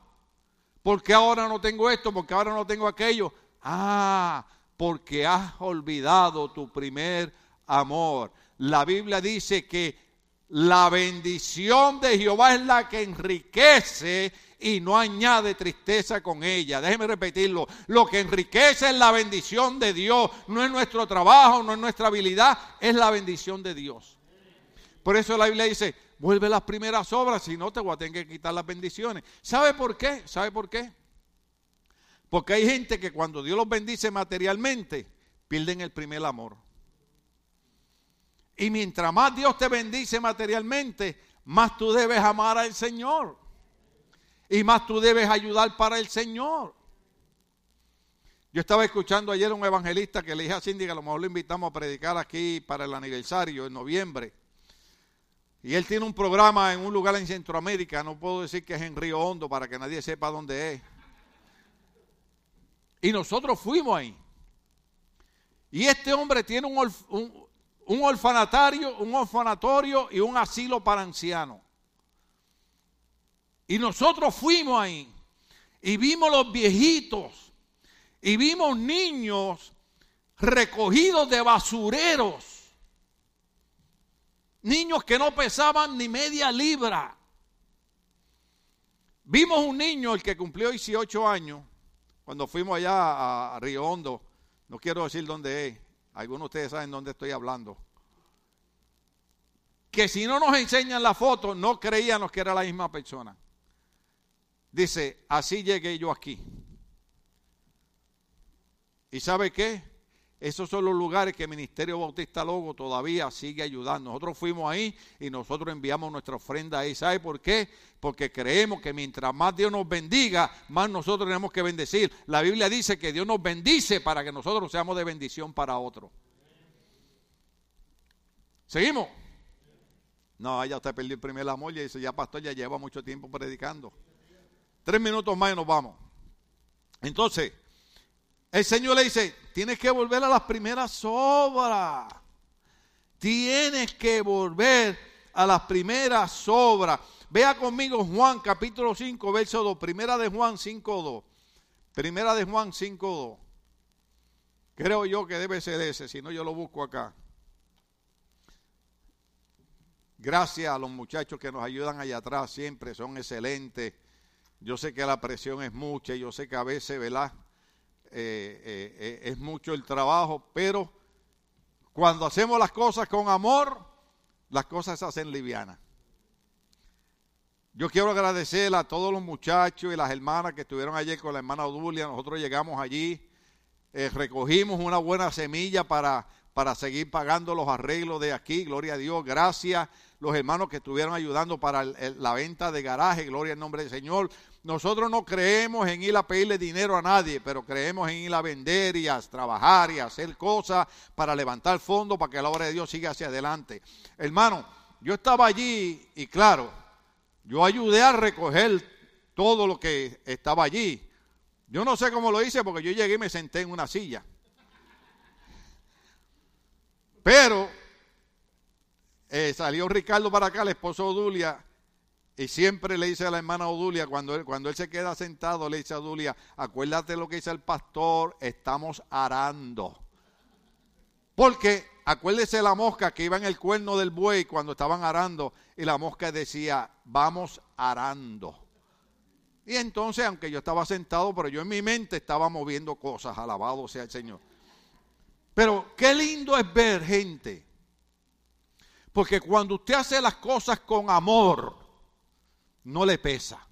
¿Por qué ahora no tengo esto? ¿Por qué ahora no tengo aquello? Ah, porque has olvidado tu primer amor. La Biblia dice que la bendición de Jehová es la que enriquece y no añade tristeza con ella. Déjeme repetirlo. Lo que enriquece es la bendición de Dios. No es nuestro trabajo, no es nuestra habilidad, es la bendición de Dios. Por eso la Biblia dice, vuelve las primeras obras, si no te voy a tener que quitar las bendiciones. ¿Sabe por qué? ¿Sabe por qué? Porque hay gente que cuando Dios los bendice materialmente, pierden el primer amor. Y mientras más Dios te bendice materialmente, más tú debes amar al Señor. Y más tú debes ayudar para el Señor. Yo estaba escuchando ayer a un evangelista que le dije a Cindy que a lo mejor lo invitamos a predicar aquí para el aniversario en noviembre. Y él tiene un programa en un lugar en Centroamérica, no puedo decir que es en Río Hondo para que nadie sepa dónde es. Y nosotros fuimos ahí. Y este hombre tiene un, un, un orfanatario, un orfanatorio y un asilo para ancianos. Y nosotros fuimos ahí y vimos los viejitos y vimos niños recogidos de basureros. Niños que no pesaban ni media libra. Vimos un niño, el que cumplió 18 años, cuando fuimos allá a Río Hondo, no quiero decir dónde es, algunos de ustedes saben dónde estoy hablando. Que si no nos enseñan la foto, no creíamos que era la misma persona. Dice, así llegué yo aquí. ¿Y sabe qué? Esos son los lugares que el Ministerio Bautista Logo todavía sigue ayudando. Nosotros fuimos ahí y nosotros enviamos nuestra ofrenda ahí. ¿Sabe por qué? Porque creemos que mientras más Dios nos bendiga, más nosotros tenemos que bendecir. La Biblia dice que Dios nos bendice para que nosotros seamos de bendición para otros. ¿Seguimos? No, ya usted perdió el primer amor y dice, ya pastor, ya lleva mucho tiempo predicando. Tres minutos más y nos vamos. Entonces, el Señor le dice, tienes que volver a las primeras obras. Tienes que volver a las primeras obras. Vea conmigo Juan capítulo 5, verso 2. Primera de Juan 5, 2. Primera de Juan 5, 2. Creo yo que debe ser ese, si no yo lo busco acá. Gracias a los muchachos que nos ayudan allá atrás, siempre son excelentes. Yo sé que la presión es mucha, yo sé que a veces, ¿verdad? Eh, eh, eh, es mucho el trabajo, pero cuando hacemos las cosas con amor, las cosas se hacen livianas. Yo quiero agradecer a todos los muchachos y las hermanas que estuvieron ayer con la hermana Odulia. Nosotros llegamos allí, recogimos una buena semilla para, para seguir pagando los arreglos de aquí. Gloria a Dios. Gracias los hermanos que estuvieron ayudando para la venta de garaje. Gloria al nombre del Señor. Nosotros no creemos en ir a pedirle dinero a nadie, pero creemos en ir a vender y a trabajar y a hacer cosas para levantar fondos para que la obra de Dios siga hacia adelante. Hermano, yo estaba allí y claro, yo ayudé a recoger todo lo que estaba allí. Yo no sé cómo lo hice porque yo llegué y me senté en una silla. Pero eh, salió Ricardo para acá, el esposo de Dulia, y siempre le dice a la hermana Odulia, cuando él, cuando él se queda sentado, le dice a Odulia, acuérdate lo que dice el pastor, estamos arando. Porque acuérdese la mosca que iba en el cuerno del buey cuando estaban arando, y la mosca decía, vamos arando. Y entonces, aunque yo estaba sentado, pero yo en mi mente estaba moviendo cosas, alabado sea el Señor. Pero qué lindo es ver gente. Porque cuando usted hace las cosas con amor, no le pesa.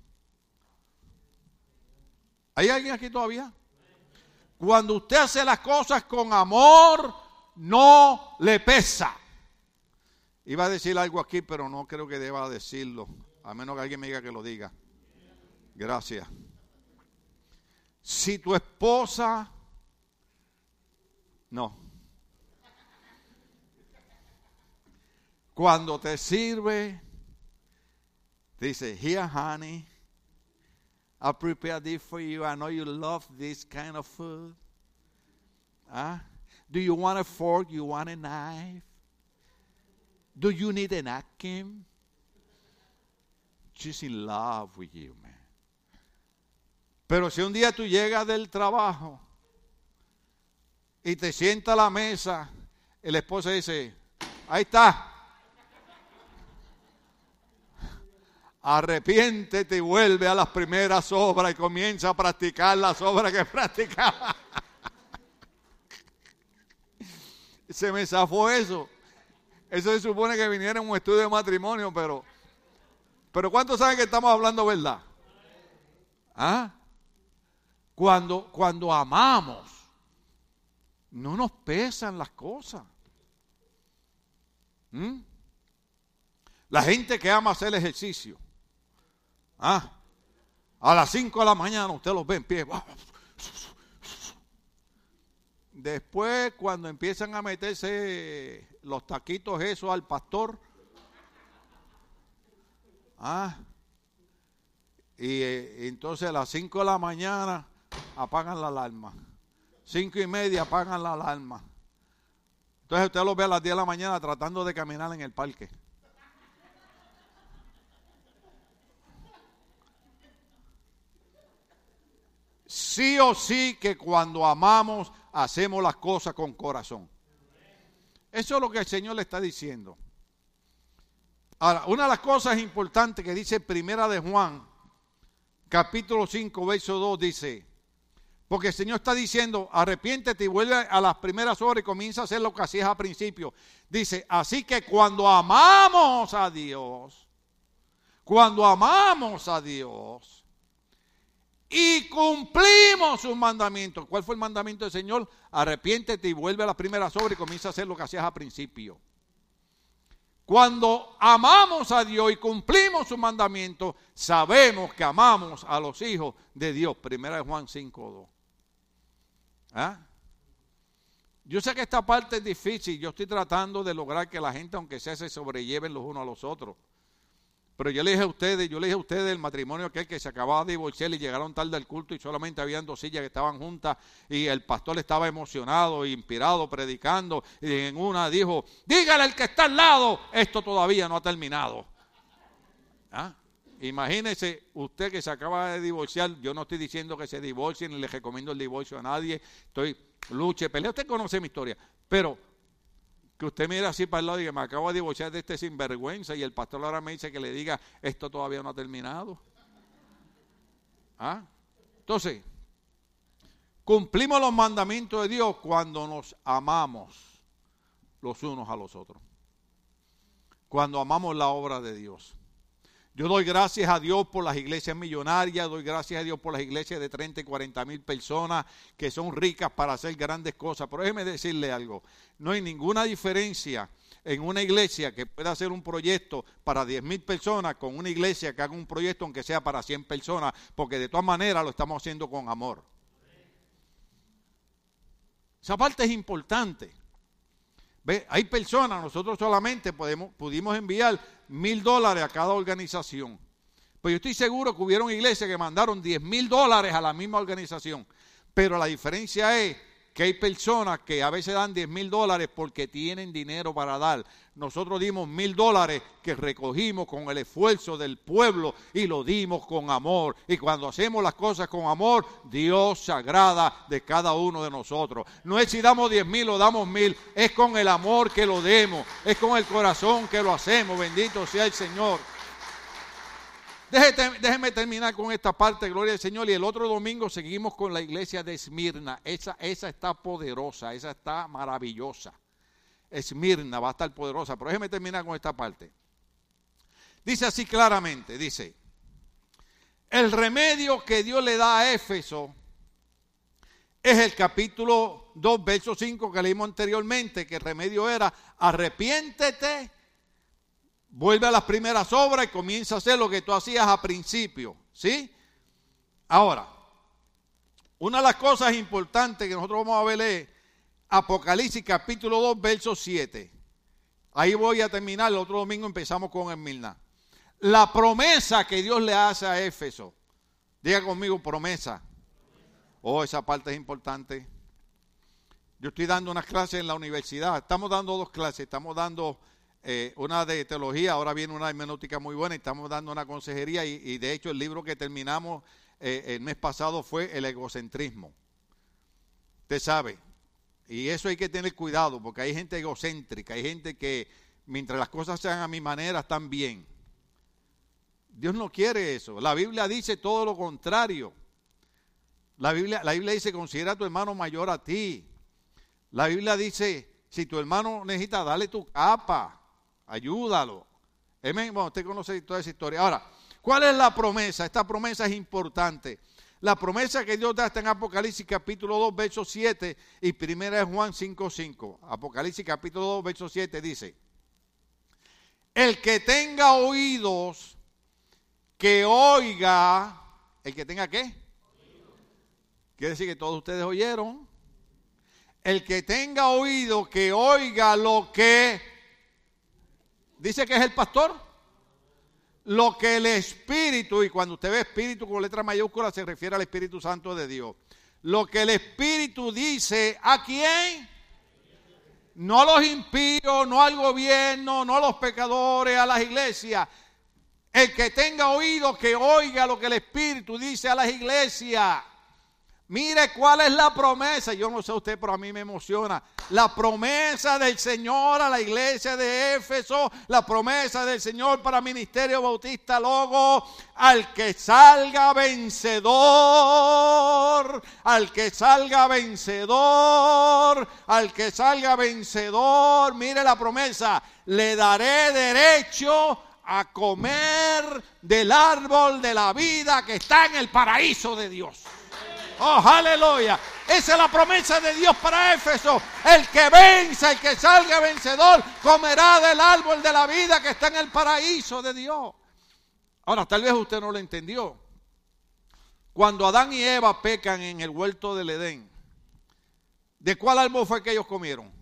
¿Hay alguien aquí todavía? Cuando usted hace las cosas con amor, no le pesa. Iba a decir algo aquí, pero no creo que deba decirlo, a menos que alguien me diga que lo diga. Gracias. Si tu esposa, no. Cuando te sirve, Dice, here honey, I prepared this for you. I know you love this kind of food. Huh? Do you want a fork? You want a knife? Do you need a napkin? She's in love with you, man. Pero si un día tú llegas del trabajo y te sienta a la mesa, el esposo dice, ahí está, Arrepiéntete y vuelve a las primeras obras y comienza a practicar las obras que <laughs> practicaba. se me zafó eso. Eso se supone que viniera en un estudio de matrimonio, pero, pero ¿cuántos saben que estamos hablando verdad? ¿Ah? Cuando, cuando amamos, no nos pesan las cosas. ¿Mm? La gente que ama hacer ejercicio. Ah, a las 5 de la mañana usted los ve en pie. Después, cuando empiezan a meterse los taquitos esos al pastor, ah, y eh, entonces a las 5 de la mañana apagan la alarma. Cinco y media apagan la alarma. Entonces usted los ve a las 10 de la mañana tratando de caminar en el parque. Sí o sí que cuando amamos hacemos las cosas con corazón. Eso es lo que el Señor le está diciendo. Ahora, una de las cosas importantes que dice Primera de Juan, capítulo 5, verso 2, dice, porque el Señor está diciendo, arrepiéntete y vuelve a las primeras horas y comienza a hacer lo que hacías al principio. Dice, así que cuando amamos a Dios, cuando amamos a Dios y cumplimos sus mandamientos, ¿cuál fue el mandamiento del Señor? Arrepiéntete y vuelve a las primeras horas y comienza a hacer lo que hacías al principio. Cuando amamos a Dios y cumplimos sus mandamientos, sabemos que amamos a los hijos de Dios. Primera de Juan 5.2. ¿Ah? Yo sé que esta parte es difícil, yo estoy tratando de lograr que la gente, aunque sea, se sobrelleven los unos a los otros. Pero yo le dije a ustedes, yo le dije a ustedes el matrimonio aquel que se acababa de divorciar y llegaron tarde al culto y solamente habían dos sillas que estaban juntas y el pastor estaba emocionado inspirado predicando y en una dijo, dígale al que está al lado, esto todavía no ha terminado. ¿Ah? Imagínese usted que se acaba de divorciar. Yo no estoy diciendo que se divorcie ni le recomiendo el divorcio a nadie. Estoy luche, pelea. Usted conoce mi historia. Pero que usted mire así para el lado y que me acabo de divorciar de este sinvergüenza y el pastor ahora me dice que le diga esto todavía no ha terminado. ¿Ah? Entonces, cumplimos los mandamientos de Dios cuando nos amamos los unos a los otros. Cuando amamos la obra de Dios. Yo doy gracias a Dios por las iglesias millonarias, doy gracias a Dios por las iglesias de 30 y 40 mil personas que son ricas para hacer grandes cosas. Pero déjeme decirle algo, no hay ninguna diferencia en una iglesia que pueda hacer un proyecto para 10 mil personas con una iglesia que haga un proyecto aunque sea para 100 personas, porque de todas maneras lo estamos haciendo con amor. Esa parte es importante. ¿Ve? Hay personas, nosotros solamente pudimos enviar mil dólares a cada organización. Pues yo estoy seguro que hubieron iglesias que mandaron diez mil dólares a la misma organización. Pero la diferencia es que hay personas que a veces dan 10 mil dólares porque tienen dinero para dar. Nosotros dimos mil dólares que recogimos con el esfuerzo del pueblo y lo dimos con amor. Y cuando hacemos las cosas con amor, Dios se agrada de cada uno de nosotros. No es si damos 10 mil o damos mil, es con el amor que lo demos, es con el corazón que lo hacemos. Bendito sea el Señor. Déjeme, terminar con esta parte, gloria al Señor. Y el otro domingo seguimos con la iglesia de Esmirna. Esa, esa está poderosa, esa está maravillosa. Esmirna va a estar poderosa. Pero déjeme terminar con esta parte. Dice así claramente, dice, el remedio que Dios le da a Éfeso es el capítulo 2, verso 5 que leímos anteriormente, que el remedio era arrepiéntete vuelve a las primeras obras y comienza a hacer lo que tú hacías a principio. ¿Sí? Ahora, una de las cosas importantes que nosotros vamos a ver es Apocalipsis capítulo 2, verso 7. Ahí voy a terminar, el otro domingo empezamos con Emilna. La promesa que Dios le hace a Éfeso. Diga conmigo, promesa. Oh, esa parte es importante. Yo estoy dando unas clases en la universidad. Estamos dando dos clases. Estamos dando eh, una de teología, ahora viene una hermenéutica muy buena y estamos dando una consejería y, de hecho el libro que terminamos eh, el mes pasado fue el egocentrismo. Usted sabe, y eso hay que tener cuidado porque hay gente egocéntrica, hay gente que mientras las cosas sean a mi manera están bien. Dios no quiere eso. La Biblia dice todo lo contrario. La Biblia, la Biblia dice, considera a tu hermano mayor a ti. La Biblia dice, si tu hermano necesita, dale tu capa ayúdalo. Bueno, usted conoce toda esa historia. Ahora, ¿cuál es la promesa? Esta promesa es importante. La promesa que Dios da está en Apocalipsis capítulo 2, verso 7 y primera de Juan 5, 5. Apocalipsis capítulo 2, verso 7 dice, el que tenga oídos, que oiga, el que tenga qué? Quiere decir que todos ustedes oyeron. El que tenga oído, que oiga lo que dice que es el pastor. Lo que el Espíritu, y cuando usted ve Espíritu con letra mayúscula se refiere al Espíritu Santo de Dios. Lo que el Espíritu dice, ¿a quién? No a los impíos, no al gobierno, no a los pecadores, a las iglesias. El que tenga oído, que oiga lo que el Espíritu dice a las iglesias. Mire cuál es la promesa. Yo no sé usted, pero a mí me emociona. La promesa del Señor a la iglesia de Éfeso. La promesa del Señor para Ministerio Bautista Logo. Al que salga vencedor. Al que salga vencedor. Al que salga vencedor. Mire la promesa. Le daré derecho a comer del árbol de la vida que está en el paraíso de Dios. Oh, aleluya. Esa es la promesa de Dios para Éfeso. El que venza, el que salga vencedor, comerá del árbol de la vida que está en el paraíso de Dios. Ahora, tal vez usted no lo entendió. Cuando Adán y Eva pecan en el huerto del Edén, ¿de cuál árbol fue que ellos comieron?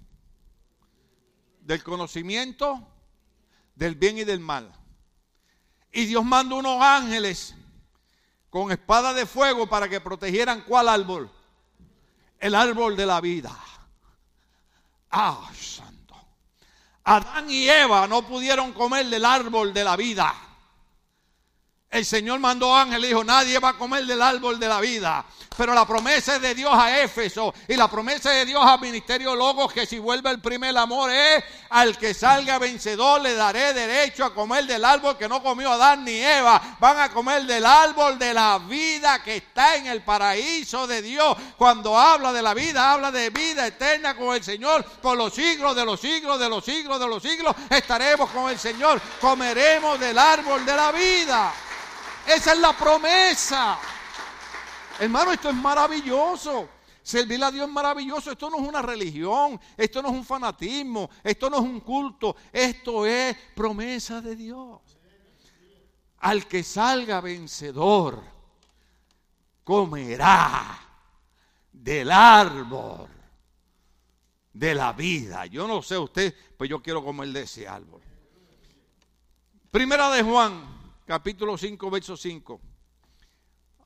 Del conocimiento, del bien y del mal. Y Dios mandó unos ángeles con espada de fuego para que protegieran cuál árbol? El árbol de la vida. Ah, santo. Adán y Eva no pudieron comer del árbol de la vida. El Señor mandó ángel y dijo, nadie va a comer del árbol de la vida. Pero la promesa de Dios a Éfeso y la promesa de Dios al Ministerio Logos que si vuelve el primer amor es al que salga vencedor le daré derecho a comer del árbol que no comió Adán ni Eva. Van a comer del árbol de la vida que está en el paraíso de Dios. Cuando habla de la vida, habla de vida eterna con el Señor por los siglos de los siglos de los siglos de los siglos. Estaremos con el Señor. Comeremos del árbol de la vida. Esa es la promesa. Hermano, esto es maravilloso. Servir a Dios es maravilloso. Esto no es una religión, esto no es un fanatismo, esto no es un culto, esto es promesa de Dios. Al que salga vencedor, comerá del árbol de la vida. Yo no sé usted, pues yo quiero comer de ese árbol. Primera de Juan, capítulo 5, verso 5.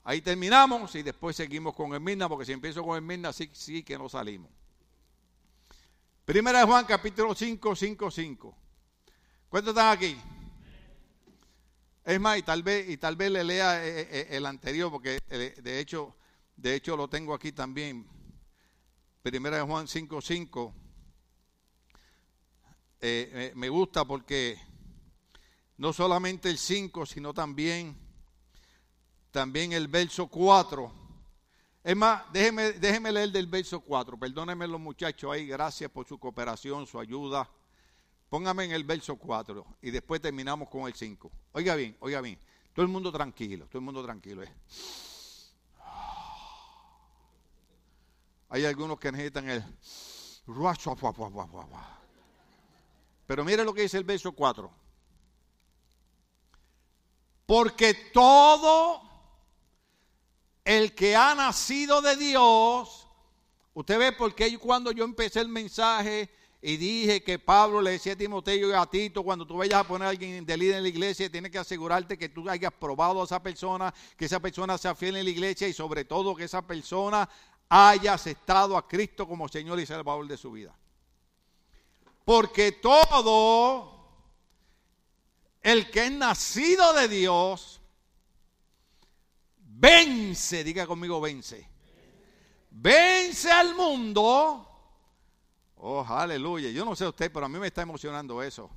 Ahí terminamos y después seguimos con Esmirna, porque si empiezo con Esmirna, sí, sí que no salimos. Primera de Juan, capítulo 5, 5, 5. ¿Cuántos están aquí? Es más, y tal vez, y tal vez le lea eh, eh, eh, el anterior, porque de hecho, de hecho lo tengo aquí también. Primera de Juan 5, 5. me gusta porque no solamente el 5, sino también, también el verso 4. Es más, déjeme, déjeme leer del verso 4. Perdónenme los muchachos ahí, gracias por su cooperación, su ayuda. Póngame en el verso 4 y después terminamos con el 5. Oiga bien, oiga bien. Todo el mundo tranquilo, todo el mundo tranquilo. Eh. Hay algunos que necesitan el... Pero mire lo que dice el verso 4. Porque todo el que ha nacido de Dios, usted ve porque cuando yo empecé el mensaje y dije que Pablo le decía a Timoteo y a Tito, cuando tú vayas a poner a alguien de líder en la iglesia, tienes que asegurarte que tú hayas probado a esa persona, que esa persona sea fiel en la iglesia y sobre todo que esa persona haya aceptado a Cristo como Señor y Salvador de su vida. Porque todo el que es nacido de Dios, vence, diga conmigo, vence. Vence al mundo. Oh, aleluya. Yo no sé usted, pero a mí me está emocionando eso.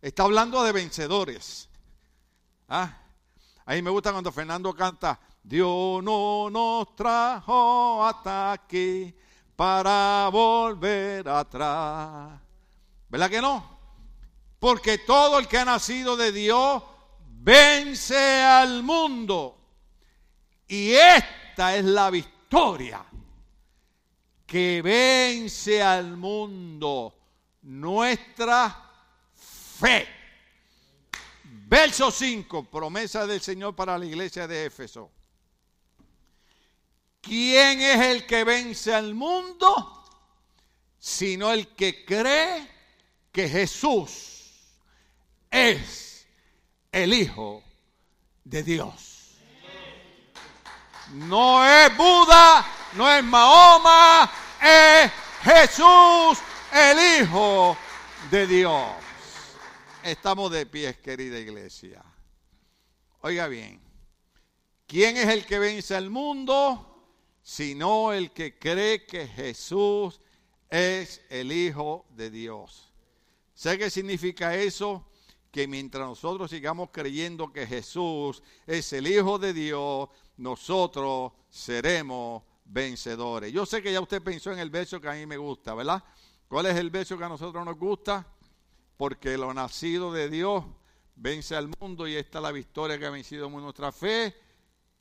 Está hablando de vencedores. ¿Ah? Ahí me gusta cuando Fernando canta, Dios no nos trajo hasta aquí para volver atrás. ¿Verdad que no? Porque todo el que ha nacido de Dios vence al mundo. Y esta es la victoria que vence al mundo, nuestra fe. Verso 5, promesa del Señor para la iglesia de Éfeso. ¿Quién es el que vence al mundo? Sino el que cree que Jesús es el Hijo de Dios. No es Buda, no es Mahoma, es Jesús el Hijo de Dios. Estamos de pies, querida iglesia. Oiga bien, ¿quién es el que vence al mundo? Sino el que cree que Jesús es el Hijo de Dios. ¿Sabe qué significa eso? Que mientras nosotros sigamos creyendo que Jesús es el Hijo de Dios, nosotros seremos vencedores. Yo sé que ya usted pensó en el verso que a mí me gusta, ¿verdad? ¿Cuál es el verso que a nosotros nos gusta? Porque lo nacido de Dios vence al mundo y esta es la victoria que ha vencido nuestra fe.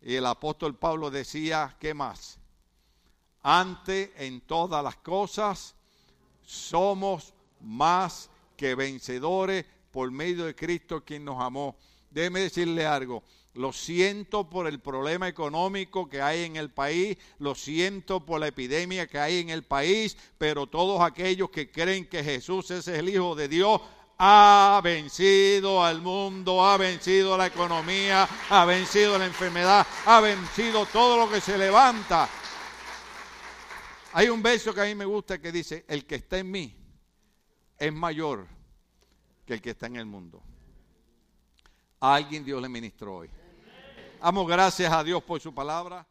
Y el apóstol Pablo decía, ¿qué más? Ante en todas las cosas somos más que vencedores por medio de Cristo quien nos amó. Déjeme decirle algo. Lo siento por el problema económico que hay en el país, lo siento por la epidemia que hay en el país, pero todos aquellos que creen que Jesús es el Hijo de Dios, ha vencido al mundo, ha vencido la economía, ha vencido la enfermedad, ha vencido todo lo que se levanta. Hay un verso que a mí me gusta que dice, el que está en mí es mayor que el que está en el mundo. A alguien Dios le ministró hoy. Amo gracias a Dios por su palabra.